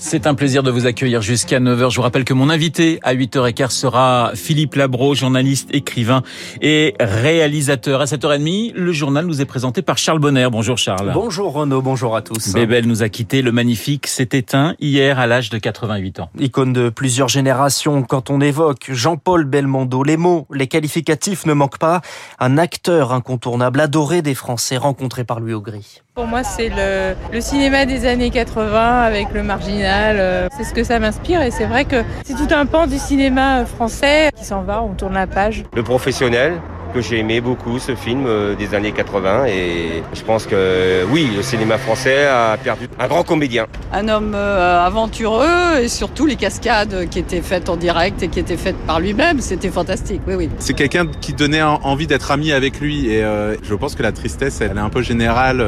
C'est un plaisir de vous accueillir jusqu'à 9h. Je vous rappelle que mon invité à 8h15 sera Philippe Labro, journaliste, écrivain et réalisateur. À 7h30, le journal nous est présenté par Charles Bonner. Bonjour Charles. Bonjour Renaud, bonjour à tous. Bébel nous a quitté, le magnifique s'est éteint hier à l'âge de 88 ans. Icône de plusieurs générations, quand on évoque Jean-Paul Belmondo, les mots, les qualificatifs ne manquent pas. Un acteur incontournable, adoré des Français, rencontré par lui au gris. Pour moi, c'est le, cinéma des années 80 avec le marginal. Euh, c'est ce que ça m'inspire et c'est vrai que c'est tout un pan du cinéma français qui s'en va, on tourne la page. Le professionnel, que j'ai aimé beaucoup ce film euh, des années 80 et je pense que oui, le cinéma français a perdu un grand comédien. Un homme euh, aventureux et surtout les cascades qui étaient faites en direct et qui étaient faites par lui-même, c'était fantastique. Oui, oui. C'est quelqu'un qui donnait envie d'être ami avec lui et euh, je pense que la tristesse, elle est un peu générale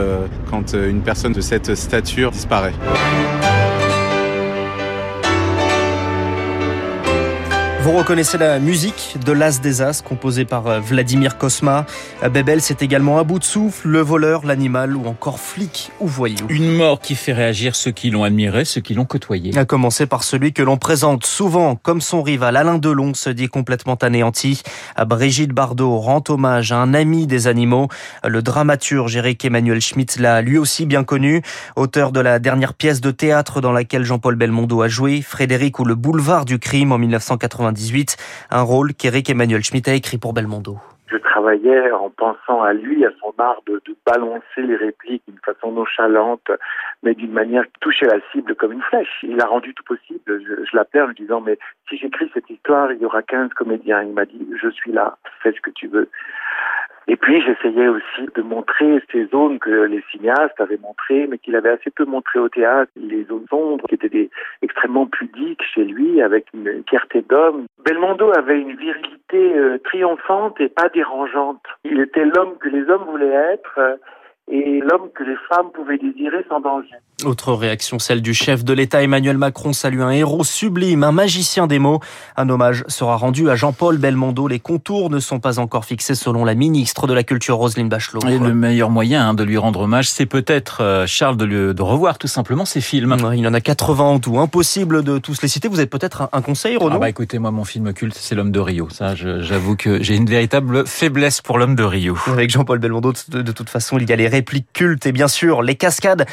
quand une personne de cette stature disparaît. Vous reconnaissez la musique de L'As des As, composée par euh, Vladimir Kosma. Bebel, c'est également Un bout de souffle, Le voleur, l'animal ou encore Flic ou Voyou. Une mort qui fait réagir ceux qui l'ont admiré, ceux qui l'ont côtoyé. À commencer par celui que l'on présente souvent comme son rival. Alain Delon se dit complètement anéanti. Brigitte Bardot rend hommage à un ami des animaux. Le dramaturge Eric Emmanuel Schmitt l'a lui aussi bien connu. Auteur de la dernière pièce de théâtre dans laquelle Jean-Paul Belmondo a joué, Frédéric ou le boulevard du crime en 1990 un rôle qu'Éric Emmanuel Schmitt a écrit pour Belmondo. Je travaillais en pensant à lui, à son art de, balancer les répliques d'une façon nonchalante, mais d'une manière qui touchait la cible comme une flèche. Il a rendu tout possible. Je, je l'appelais en lui disant, mais si j'écris cette histoire, il y aura 15 comédiens. Il m'a dit, je suis là, fais ce que tu veux. Et puis j'essayais aussi de montrer ces zones que les cinéastes avaient montrées, mais qu'il avait assez peu montrées au théâtre, les zones sombres qui étaient des, extrêmement pudiques chez lui, avec une fierté d'homme. Belmondo avait une virilité euh, triomphante et pas dérangeante. Il était l'homme que les hommes voulaient être. Euh, et l'homme que les femmes pouvaient désirer sans danger. Autre réaction, celle du chef de l'État Emmanuel Macron salue un héros sublime, un magicien des mots. Un hommage sera rendu à Jean-Paul Belmondo. Les contours ne sont pas encore fixés selon la ministre de la Culture Roselyne Bachelot. Et le meilleur moyen hein, de lui rendre hommage, c'est peut-être, euh, Charles, de, revoir tout simplement ses films. Il en a 80 en tout. Impossible de tous les citer. Vous avez peut-être un, conseil, Renaud Ah bah écoutez, moi, mon film culte, c'est L'homme de Rio. Ça, j'avoue que j'ai une véritable faiblesse pour L'homme de Rio. Avec Jean-Paul Belmondo, de, de toute façon, il y a les répliques cultes et bien sûr les cascades.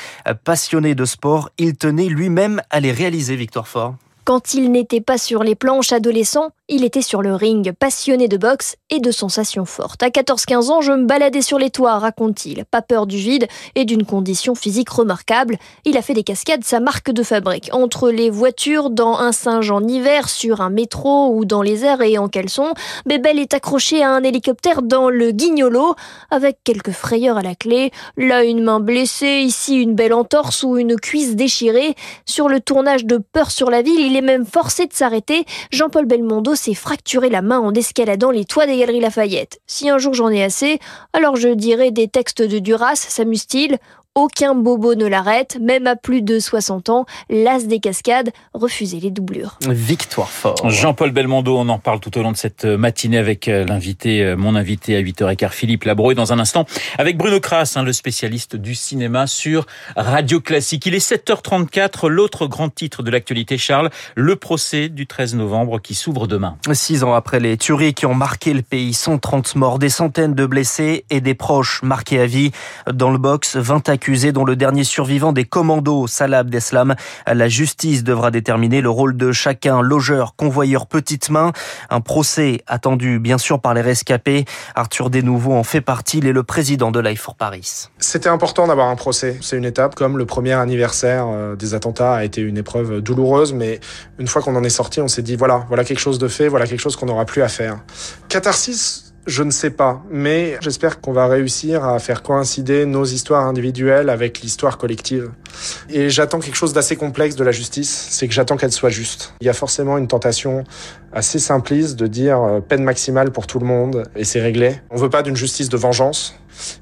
Passionné de sport, il tenait lui-même à les réaliser, Victor Fort. Quand il n'était pas sur les planches adolescents, il était sur le ring, passionné de boxe et de sensations fortes. À 14-15 ans, je me baladais sur les toits, raconte-t-il. Pas peur du vide et d'une condition physique remarquable. Il a fait des cascades sa marque de fabrique. Entre les voitures, dans un singe en hiver, sur un métro ou dans les airs et en caleçon, Bébel est accroché à un hélicoptère dans le Guignolo, avec quelques frayeurs à la clé. Là, une main blessée, ici une belle entorse ou une cuisse déchirée. Sur le tournage de Peur sur la ville, il est même forcé de s'arrêter. Jean-Paul Belmondo s'est fracturé la main en escaladant les toits des Galeries Lafayette. Si un jour j'en ai assez, alors je dirai des textes de Duras, s'amuse-t-il aucun bobo ne l'arrête, même à plus de 60 ans. L'as des cascades, refusez les doublures. Victoire fort. Jean-Paul Belmondo, on en parle tout au long de cette matinée avec l'invité, mon invité à 8h15, Philippe Labro. Et dans un instant, avec Bruno Kras, hein, le spécialiste du cinéma sur Radio Classique. Il est 7h34. L'autre grand titre de l'actualité, Charles, le procès du 13 novembre qui s'ouvre demain. Six ans après les tueries qui ont marqué le pays, 130 morts, des centaines de blessés et des proches marqués à vie. Dans le box, 20 accusés dont le dernier survivant des commandos, Salah Abdeslam. La justice devra déterminer le rôle de chacun, logeur, convoyeur, petite main. Un procès attendu bien sûr par les rescapés. Arthur Desnouveaux en fait partie. Il est le président de Life for Paris. C'était important d'avoir un procès. C'est une étape. Comme le premier anniversaire des attentats a été une épreuve douloureuse, mais une fois qu'on en est sorti, on s'est dit voilà, voilà quelque chose de fait, voilà quelque chose qu'on n'aura plus à faire. Catharsis je ne sais pas, mais j'espère qu'on va réussir à faire coïncider nos histoires individuelles avec l'histoire collective. Et j'attends quelque chose d'assez complexe de la justice, c'est que j'attends qu'elle soit juste. Il y a forcément une tentation assez simpliste de dire peine maximale pour tout le monde et c'est réglé. On veut pas d'une justice de vengeance.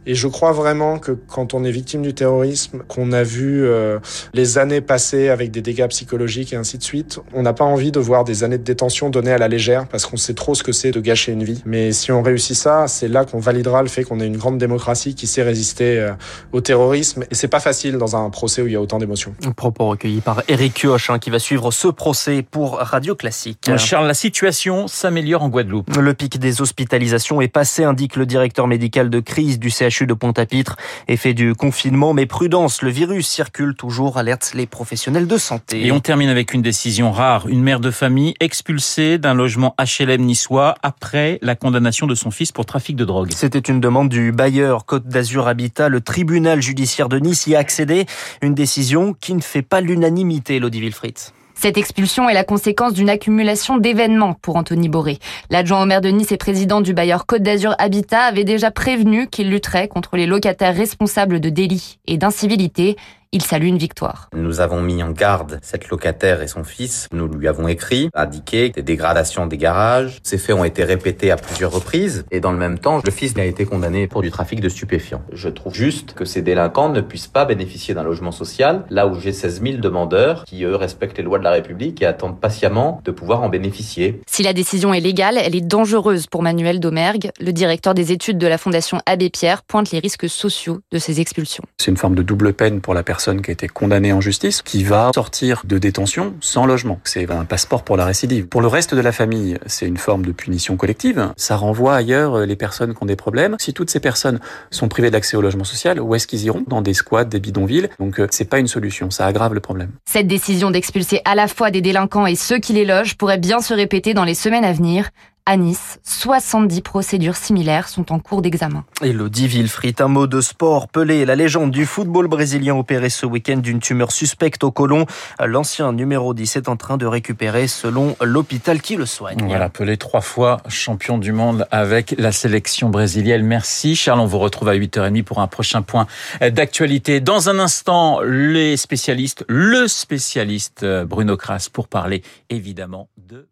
Et je crois vraiment que quand on est victime du terrorisme, qu'on a vu euh, les années passées avec des dégâts psychologiques et ainsi de suite, on n'a pas envie de voir des années de détention données à la légère parce qu'on sait trop ce que c'est de gâcher une vie. Mais si on réussit ça, c'est là qu'on validera le fait qu'on est une grande démocratie qui sait résister euh, au terrorisme. Et c'est pas facile dans un procès où il y a autant d'émotions. Propos recueillis par Eric Kioch hein, qui va suivre ce procès pour Radio Classique. Charles, la situation s'améliore en Guadeloupe. Le pic des hospitalisations est passé, indique le directeur médical de crise du CHU de Pointe-à-Pitre. Effet du confinement, mais prudence, le virus circule toujours, alerte les professionnels de santé. Et on termine avec une décision rare. Une mère de famille expulsée d'un logement HLM niçois après la condamnation de son fils pour trafic de drogue. C'était une demande du bailleur Côte d'Azur Habitat. Le tribunal judiciaire de Nice y a accédé. Une décision qui ne fait pas l'unanimité, Lodi Wilfried. Cette expulsion est la conséquence d'une accumulation d'événements pour Anthony Boré. L'adjoint au maire de Nice et président du bailleur Côte d'Azur Habitat avait déjà prévenu qu'il lutterait contre les locataires responsables de délits et d'incivilité il salue une victoire. Nous avons mis en garde cette locataire et son fils. Nous lui avons écrit, indiqué des dégradations des garages. Ces faits ont été répétés à plusieurs reprises. Et dans le même temps, le fils a été condamné pour du trafic de stupéfiants. Je trouve juste que ces délinquants ne puissent pas bénéficier d'un logement social, là où j'ai 16 000 demandeurs qui, eux, respectent les lois de la République et attendent patiemment de pouvoir en bénéficier. Si la décision est légale, elle est dangereuse pour Manuel Domergue. Le directeur des études de la Fondation Abbé Pierre pointe les risques sociaux de ces expulsions. C'est une forme de double peine pour la personne qui a été condamnée en justice, qui va sortir de détention sans logement. C'est un passeport pour la récidive. Pour le reste de la famille, c'est une forme de punition collective. Ça renvoie ailleurs les personnes qui ont des problèmes. Si toutes ces personnes sont privées d'accès au logement social, où est-ce qu'ils iront? Dans des squats, des bidonvilles. Donc euh, c'est pas une solution, ça aggrave le problème. Cette décision d'expulser à la fois des délinquants et ceux qui les logent pourrait bien se répéter dans les semaines à venir. À Nice, 70 procédures similaires sont en cours d'examen. Elodie Villefrit, un mot de sport. Pelé, la légende du football brésilien opéré ce week-end d'une tumeur suspecte au côlon. L'ancien numéro 10 est en train de récupérer selon l'hôpital qui le soigne. Voilà, Pelé trois fois champion du monde avec la sélection brésilienne. Merci Charles, on vous retrouve à 8h30 pour un prochain point d'actualité. Dans un instant, les spécialistes, le spécialiste Bruno Kras pour parler évidemment de